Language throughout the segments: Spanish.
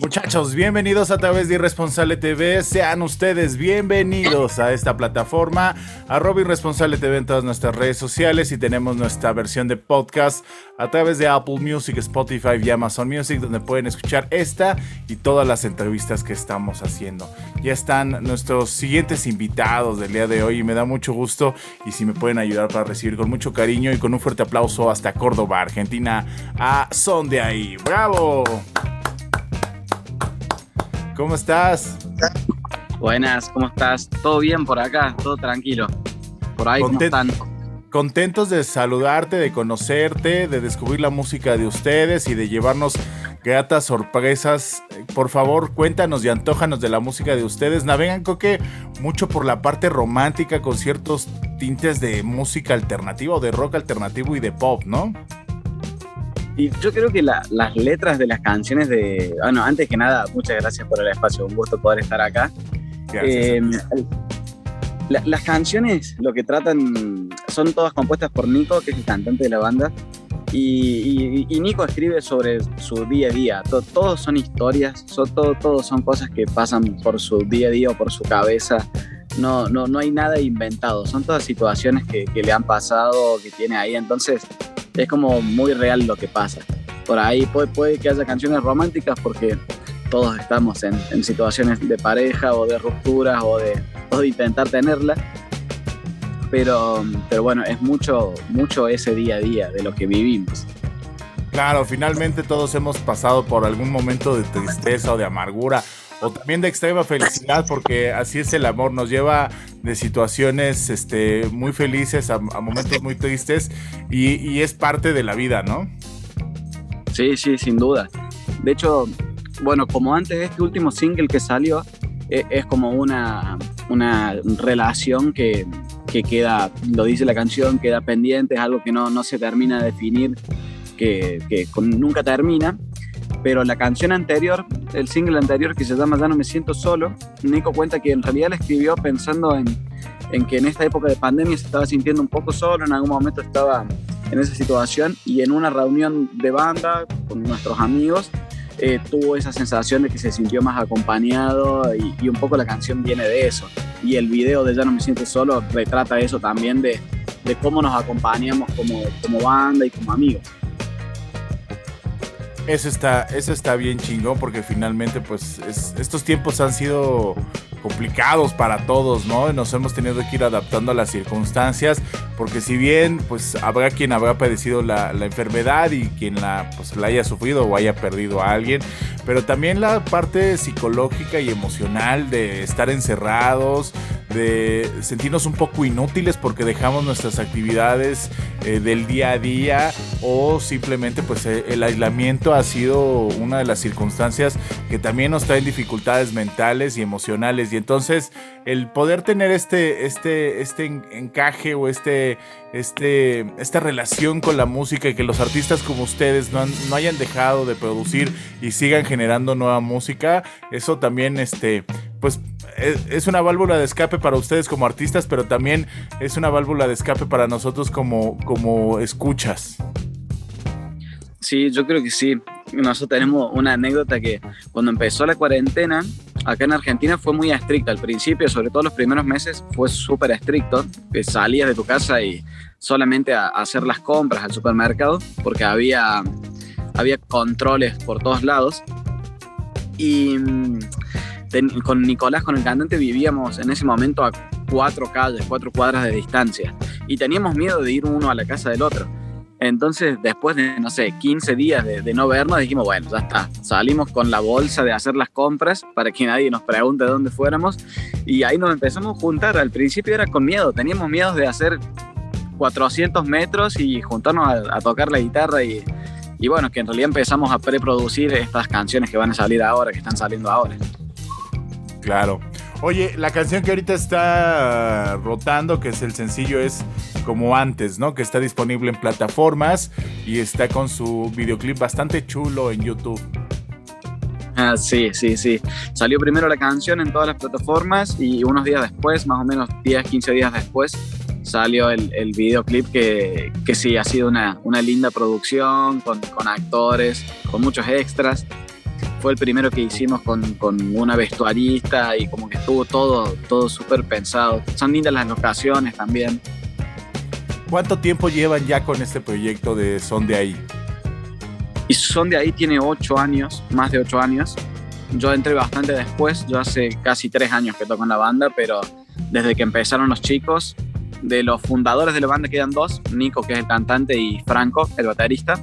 Muchachos, bienvenidos a través de Irresponsable TV. Sean ustedes bienvenidos a esta plataforma, arroba Irresponsable TV en todas nuestras redes sociales y tenemos nuestra versión de podcast a través de Apple Music, Spotify y Amazon Music, donde pueden escuchar esta y todas las entrevistas que estamos haciendo. Ya están nuestros siguientes invitados del día de hoy y me da mucho gusto y si me pueden ayudar para recibir con mucho cariño y con un fuerte aplauso hasta Córdoba, Argentina, a Son de ahí. ¡Bravo! ¿Cómo estás? Buenas, ¿cómo estás? ¿Todo bien por acá? ¿Todo tranquilo? ¿Por ahí cómo están? Contentos de saludarte, de conocerte, de descubrir la música de ustedes y de llevarnos gratas sorpresas. Por favor, cuéntanos y antójanos de la música de ustedes. Navegan, Coque, mucho por la parte romántica con ciertos tintes de música alternativa o de rock alternativo y de pop, ¿no? Y yo creo que las letras de las canciones de. Bueno, antes que nada, muchas gracias por el espacio, un gusto poder estar acá. Eh, las canciones lo que tratan son todas compuestas por Nico, que es el cantante de la banda. Y, Nico escribe sobre su día a día. todos son historias, son, todo, todos son cosas que pasan por su día a día o por su cabeza. No, no, no hay nada inventado, son todas situaciones que, que le han pasado, que tiene ahí. Entonces, es como muy real lo que pasa. Por ahí puede, puede que haya canciones románticas porque todos estamos en, situaciones de pareja o de rupturas o de, o de intentar tenerla. Pero, pero bueno, es mucho, mucho ese día a día de lo que vivimos. Claro, finalmente todos hemos pasado por algún momento de tristeza o de amargura o también de extrema felicidad, porque así es el amor, nos lleva de situaciones este, muy felices a, momentos muy tristes y, es parte de la vida, ¿no? Sí, sí, sin duda. De hecho, bueno, como antes este último single que salió, e, es, como una, una relación que, que, queda, lo dice la canción, queda pendiente, es algo que no, no se termina de definir, que, que nunca termina pero la canción anterior, el single anterior que se llama Ya no me siento solo, Nico cuenta que en realidad la escribió pensando en, que en esta época de pandemia se estaba sintiendo un poco solo, en algún momento estaba en esa situación y en una reunión de banda con nuestros amigos eh, tuvo esa sensación de que se sintió más acompañado y, un poco la canción viene de eso. Y el video de Ya no me siento solo retrata eso también de, cómo nos acompañamos como banda y como amigos. Eso está, eso está bien chingón porque finalmente pues estos tiempos han sido complicados para todos, ¿no? Nos hemos tenido que ir adaptando a las circunstancias, porque si bien, pues habrá quien habrá padecido la, enfermedad y quien la, pues, la haya sufrido o haya perdido a alguien, pero también la parte psicológica y emocional de estar encerrados, de sentirnos un poco inútiles porque dejamos nuestras actividades eh, del día a día o simplemente pues eh, el aislamiento ha sido una de las circunstancias que también nos traen dificultades mentales y emocionales. Y entonces el poder tener este, este, este encaje o este, este, esta relación con la música y que los artistas como ustedes no, no hayan dejado de producir y sigan generando nueva música, eso también este, pues es una válvula de escape para ustedes como artistas, pero también es una válvula de escape para nosotros como, como escuchas. Sí, yo creo que sí. Nosotros tenemos una anécdota que cuando empezó la cuarentena, acá en Argentina fue muy estricta. Al principio, sobre todo los primeros meses, fue súper estricto. Que salías de tu casa y solamente a, hacer las compras al supermercado, porque había, había controles por todos lados. Y con Nicolás, con el cantante, vivíamos en ese momento a cuatro calles, cuatro cuadras de distancia. Y teníamos miedo de ir uno a la casa del otro. Entonces, después de, no sé, 15 días de, no vernos, dijimos, bueno, ya está. Salimos con la bolsa de hacer las compras para que nadie nos pregunte dónde fuéramos. Y ahí nos empezamos a juntar. Al principio era con miedo, teníamos miedo de hacer 400 metros y juntarnos a, tocar la guitarra. Y, y bueno, que en realidad empezamos a preproducir estas canciones que van a salir ahora, que están saliendo ahora. Claro. Oye, la canción que ahorita está rotando, que es el sencillo, es como antes, ¿no? Que está disponible en plataformas y está con su videoclip bastante chulo en YouTube. Ah, sí, sí, sí. Salió primero la canción en todas las plataformas y unos días después, más o menos 10, 15 días después, salió el, el videoclip que, que, sí, ha sido una, una linda producción, con, con actores, con muchos extras fue el primero que hicimos con, con, una vestuarista y como que estuvo todo, todo súper pensado. Son lindas las locaciones también. ¿Cuánto tiempo llevan ya con este proyecto de Son de Ahí? Y Son de Ahí tiene ocho años, más de ocho años. Yo entré bastante después, yo hace casi tres años que toco en la banda, pero desde que empezaron los chicos, de los fundadores de la banda quedan dos, Nico que es el cantante y Franco, el baterista,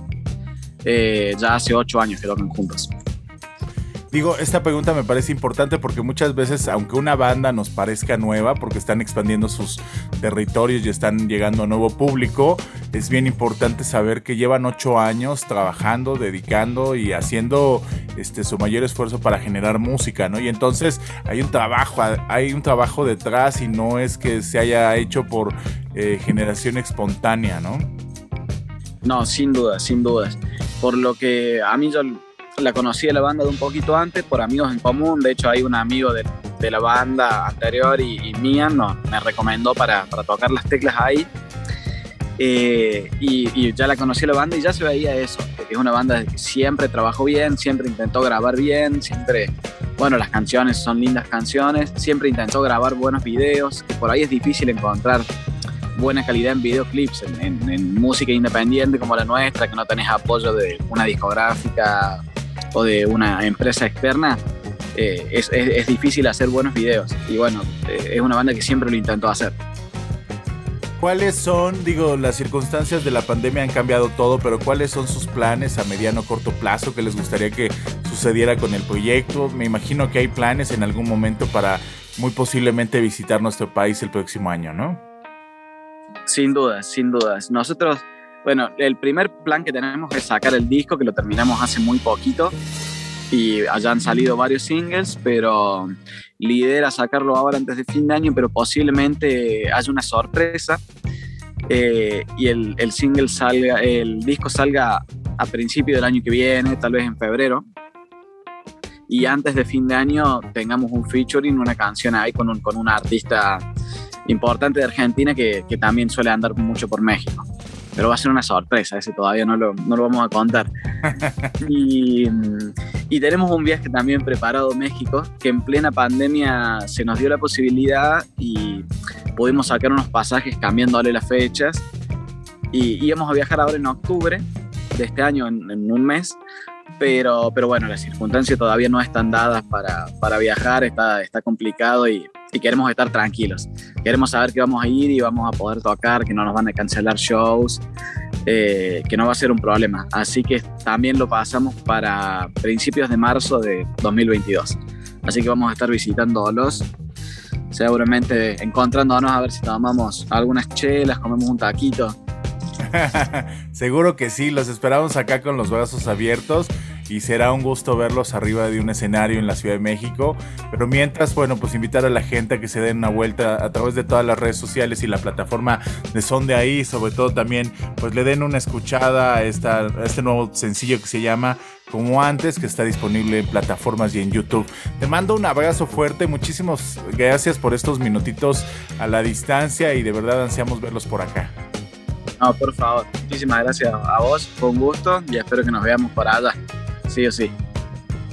eh, ya hace ocho años que tocan juntos. Digo, esta pregunta me parece importante porque muchas veces, aunque una banda nos parezca nueva, porque están expandiendo sus territorios y están llegando a nuevo público, es bien importante saber que llevan ocho años trabajando, dedicando y haciendo este, su mayor esfuerzo para generar música, ¿no? Y entonces hay un trabajo, hay un trabajo detrás y no es que se haya hecho por eh, generación espontánea, ¿no? No, sin duda, sin dudas. Por lo que a mí yo la conocí de la banda de un poquito antes por amigos en común. De hecho, hay un amigo de, de la banda anterior y, mía no, me recomendó para, para, tocar las teclas ahí. Eh, y, ya la conocí la banda y ya se veía eso, que es una banda que siempre trabajó bien, siempre intentó grabar bien, siempre, bueno, las canciones son lindas canciones, siempre intentó grabar buenos videos, que por ahí es difícil encontrar buena calidad en videoclips, en, en música independiente como la nuestra, que no tenés apoyo de una discográfica o de una empresa externa, eh, es, es, difícil hacer buenos videos. Y bueno, eh, es una banda que siempre lo intentó hacer. ¿Cuáles son, digo, las circunstancias de la pandemia han cambiado todo, pero cuáles son sus planes a mediano o corto plazo que les gustaría que sucediera con el proyecto? Me imagino que hay planes en algún momento para muy posiblemente visitar nuestro país el próximo año, ¿no? Sin dudas, sin dudas. Nosotros bueno, el primer plan que tenemos es sacar el disco, que lo terminamos hace muy poquito y allá han salido varios singles, pero lidera sacarlo ahora antes de fin de año, pero posiblemente haya una sorpresa eh, y el, el, single salga, el disco salga a principio del año que viene, tal vez en febrero. Y antes de fin de año tengamos un featuring, una canción ahí con un, con un artista importante de Argentina que, que también suele andar mucho por México pero va a ser una sorpresa, ese todavía no lo, no lo vamos a contar. y, y, tenemos un viaje también preparado a México, que en plena pandemia se nos dio la posibilidad y pudimos sacar unos pasajes cambiándole las fechas. Y íbamos a viajar ahora en octubre de este año, en, en un mes, pero, pero bueno, las circunstancias todavía no están dadas para, para viajar, está, está complicado y y queremos estar tranquilos. Queremos saber que vamos a ir y vamos a poder tocar, que no nos van a cancelar shows, eh, que no va a ser un problema. Así que también lo pasamos para principios de marzo de 2022. Así que vamos a estar visitándolos, seguramente encontrándonos a ver si tomamos algunas chelas, comemos un taquito. Seguro que sí, los esperamos acá con los brazos abiertos y será un gusto verlos arriba de un escenario en la Ciudad de México. Pero mientras, bueno, pues invitar a la gente a que se den una vuelta a través de todas las redes sociales y la plataforma de Son de Ahí, sobre todo también, pues le den una escuchada a, esta, este nuevo sencillo que se llama como antes, que está disponible en plataformas y en YouTube. Te mando un abrazo fuerte, muchísimas gracias por estos minutitos a la distancia y de verdad ansiamos verlos por acá. No, por favor, muchísimas gracias a vos, fue un gusto y espero que nos veamos por allá sí o sí.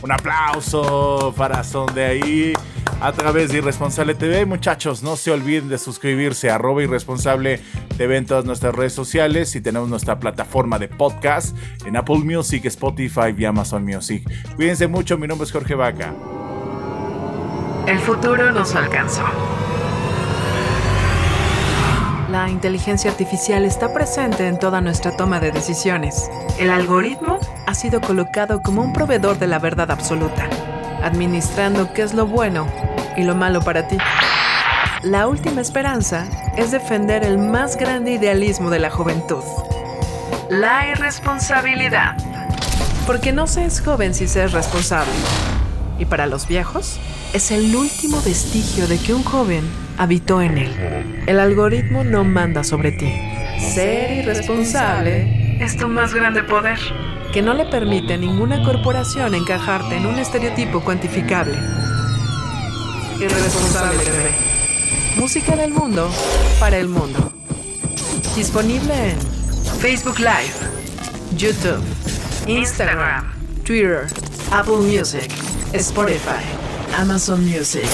Un aplauso para Son de ahí a través de Irresponsable TV. Muchachos, no se olviden de suscribirse a arroba Irresponsable TV en todas nuestras redes sociales y tenemos nuestra plataforma de podcast en Apple Music, Spotify y Amazon Music. Cuídense mucho, mi nombre es Jorge Vaca. El futuro nos alcanzó. La inteligencia artificial está presente en toda nuestra toma de decisiones. El algoritmo ha sido colocado como un proveedor de la verdad absoluta, administrando qué es lo bueno y lo malo para ti. La última esperanza es defender el más grande idealismo de la juventud. La irresponsabilidad. Porque no se es joven si se es responsable. Y para los viejos, es el último vestigio de que un joven habitó en él. El algoritmo no manda sobre ti. Ser irresponsable es tu más grande poder, que no le permite a ninguna corporación encajarte en un estereotipo cuantificable. Irresponsable bebé. Música del mundo para el mundo. Disponible en Facebook Live, YouTube, Instagram, Twitter, Apple Music, Spotify, Amazon Music.